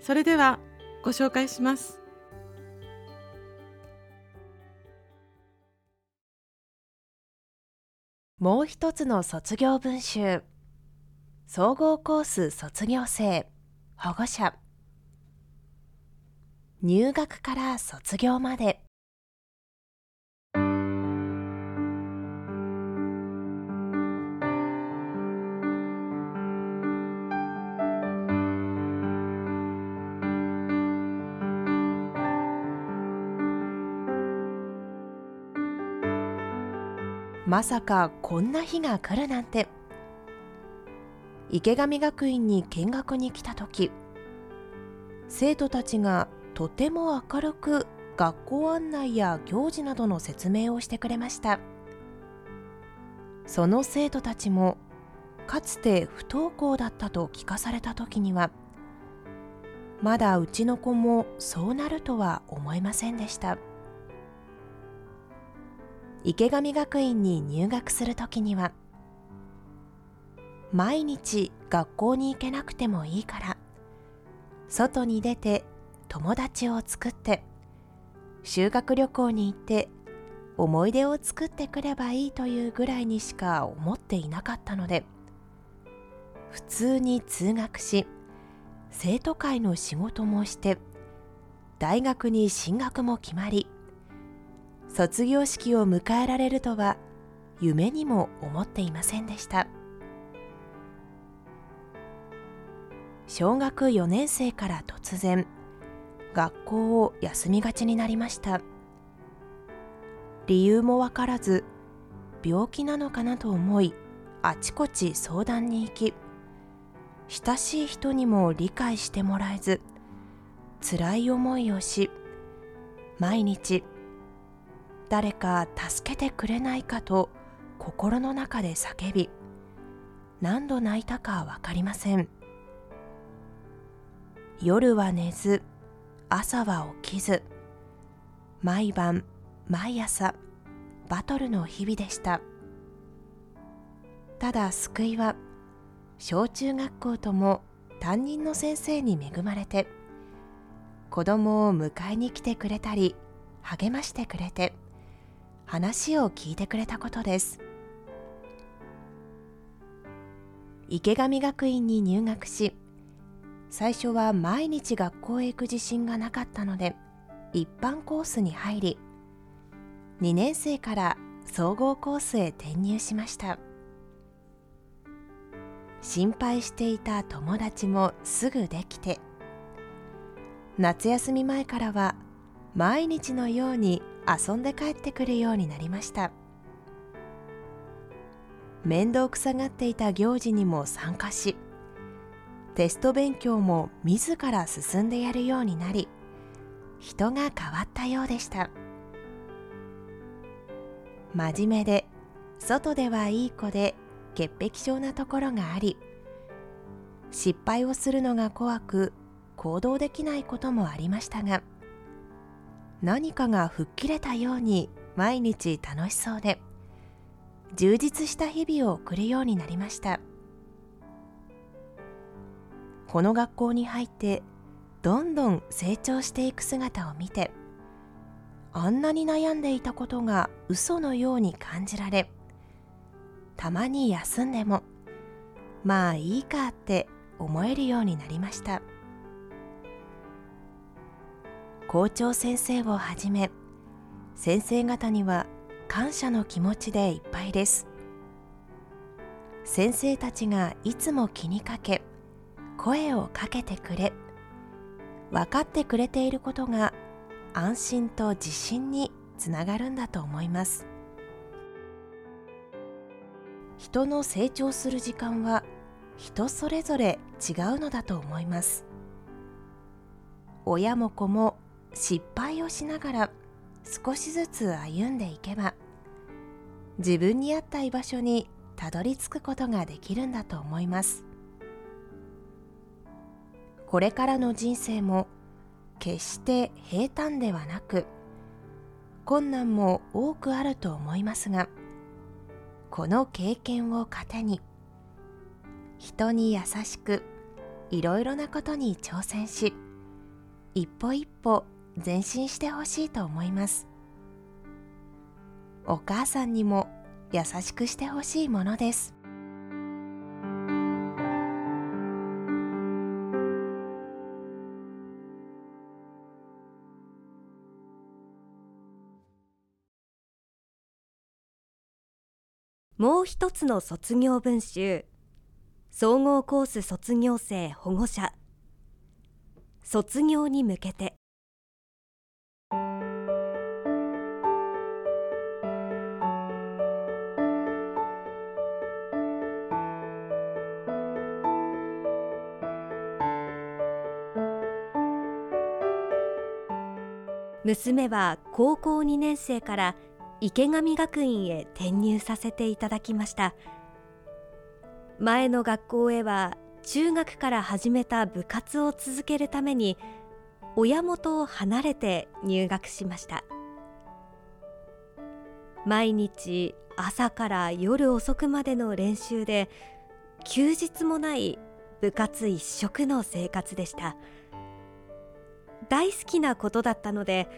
それではご紹介します。もう一つの卒業文集。総合コース卒業生。保護者。入学から卒業まで。まさかこんな日が来るなんて。池上学院に見学に来た時生徒たちがとても明るく学校案内や行事などの説明をしてくれました。その生徒たちもかつて不登校だったと聞かされた時にはまだうちの子もそうなるとは思いませんでした。池上学院に入学する時には毎日学校に行けなくてもいいから外に出て友達を作って修学旅行に行って思い出を作ってくればいいというぐらいにしか思っていなかったので普通に通学し生徒会の仕事もして大学に進学も決まり卒業式を迎えられるとは夢にも思っていませんでした。小学4年生から突然学校を休みがちになりました。理由もわからず病気なのかなと思いあちこち相談に行き親しい人にも理解してもらえず辛い思いをし毎日誰か助けてくれないかと心の中で叫び何度泣いたか分かりません。夜は寝ず朝は起きず毎晩毎朝バトルの日々でした。ただ救いは小中学校とも担任の先生に恵まれて子供を迎えに来てくれたり励ましてくれて話を聞いてくれたことです。池上学院に入学し最初は毎日学校へ行く自信がなかったので一般コースに入り2年生から総合コースへ転入しました。心配していた友達もすぐできて夏休み前からは毎日のように遊んで帰ってくるようになりました。面倒くさがっていた行事にも参加しテスト勉強も自ら進んでやるようになり人が変わったようでした。真面目で外ではいい子で潔癖症なところがあり失敗をするのが怖く行動できないこともありましたが何かが吹っ切れたように毎日楽しそうで充実した日々を送るようになりました。この学校に入ってどんどん成長していく姿を見てあんなに悩んでいたことが嘘のように感じられたまに休んでもまあいいかって思えるようになりました。校長先生をはじめ先生方には感謝の気持ちでいっぱいです。先生たちがいつも気にかけ声をかけてくれ分かってくれていることが安心と自信につながるんだと思います。人の成長する時間は人それぞれ違うのだと思います。親も子も失敗をしながら少しずつ歩んでいけば自分に合った居場所にたどり着くことができるんだと思います。これからの人生も決して平坦ではなく困難も多くあると思いますがこの経験を糧に人に優しくいろいろなことに挑戦し一歩一歩前進してほしいと思います。お母さんにも優しくしてほしいものです。もう一つの卒業文集総合コース卒業生保護者。卒業に向けて娘は高校2年生から池上学院へ転入させていただきました。前の学校へは中学から始めた部活を続けるために親元を離れて入学しました。毎日朝から夜遅くまでの練習で休日もない部活一色の生活でした。大好きなことだったので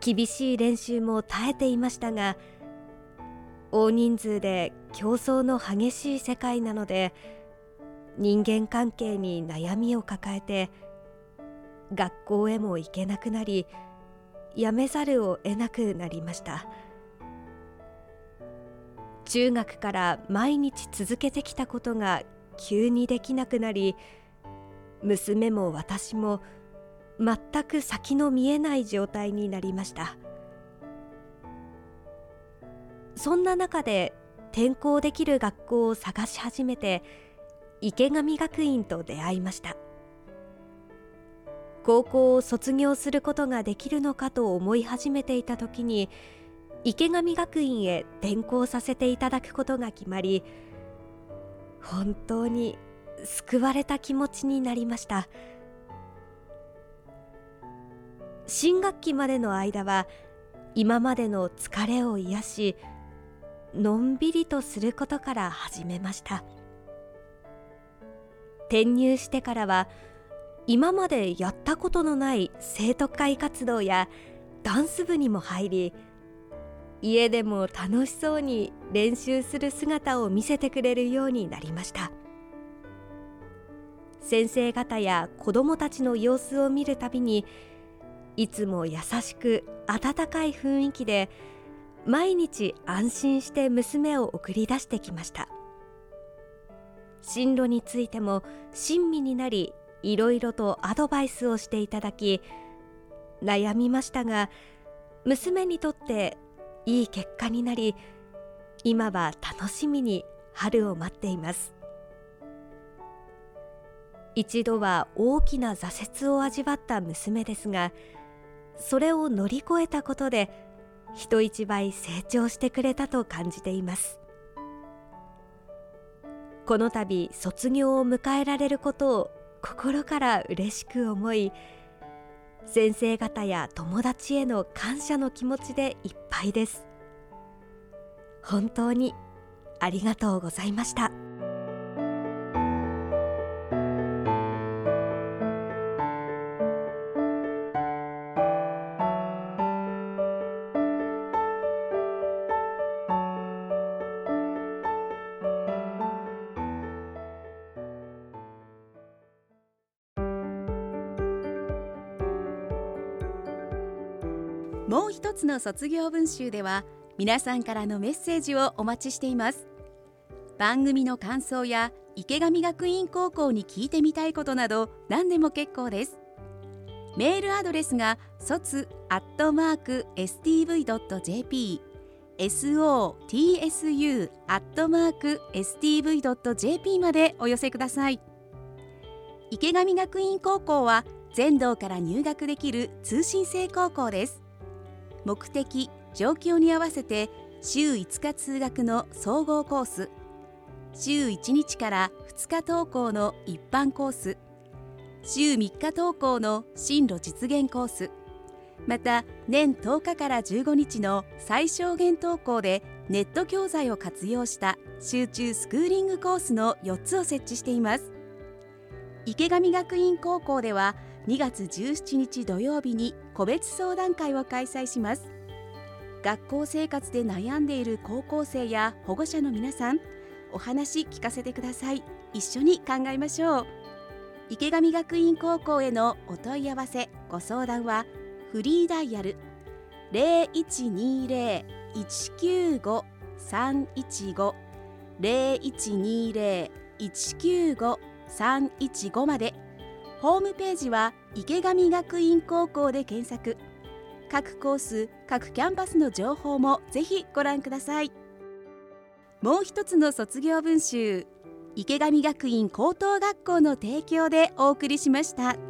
厳しい練習も耐えていましたが大人数で競争の激しい世界なので人間関係に悩みを抱えて学校へも行けなくなり辞めざるを得なくなりました。中学から毎日続けてきたことが急にできなくなり娘も私も全く先の見えない状態になりました。そんな中で転校できる学校を探し始めて池上学院と出会いました。高校を卒業することができるのかと思い始めていた時に池上学院へ転校させていただくことが決まり本当に救われた気持ちになりました。新学期までの間は今までの疲れを癒しのんびりとすることから始めました。転入してからは今までやったことのない生徒会活動やダンス部にも入り家でも楽しそうに練習する姿を見せてくれるようになりました。先生方や子どもたちの様子を見るたびにいつも優しく温かい雰囲気で毎日安心して娘を送り出してきました。進路についても親身になりいろいろとアドバイスをしていただき悩みましたが娘にとっていい結果になり今は楽しみに春を待っています。一度は大きな挫折を味わった娘ですがそれを乗り越えたことで人一倍成長してくれたと感じていますこの度卒業を迎えられることを心から嬉しく思い先生方や友達への感謝の気持ちでいっぱいです本当にありがとうございました。もう一つの卒業文集では皆さんからのメッセージをお待ちしています。番組の感想や池上学院高校に聞いてみたいことなど何でも結構です。メールアドレスが卒アットマーク stv.jp sotsu アットマーク stv.jp までお寄せください。池上学院高校は全道から入学できる通信制高校です。目的状況に合わせて週5日通学の総合コース。週1日から2日登校の一般コース。週3日登校の進路実現コース。また年10日から15日の最小限登校でネット教材を活用した集中スクーリングコースの4つを設置しています。池上学院高校では2月17日土曜日に個別相談会を開催します。学校生活で悩んでいる高校生や保護者の皆さんお話聞かせてください。一緒に考えましょう。池上学院高校へのお問い合わせご相談はフリーダイヤル0120-195-315 0120-195-315まで。ホームページは池上学院高校で検索各コース各キャンパスの情報もぜひご覧くださいもう一つの卒業文集池上学院高等学校の提供でお送りしました。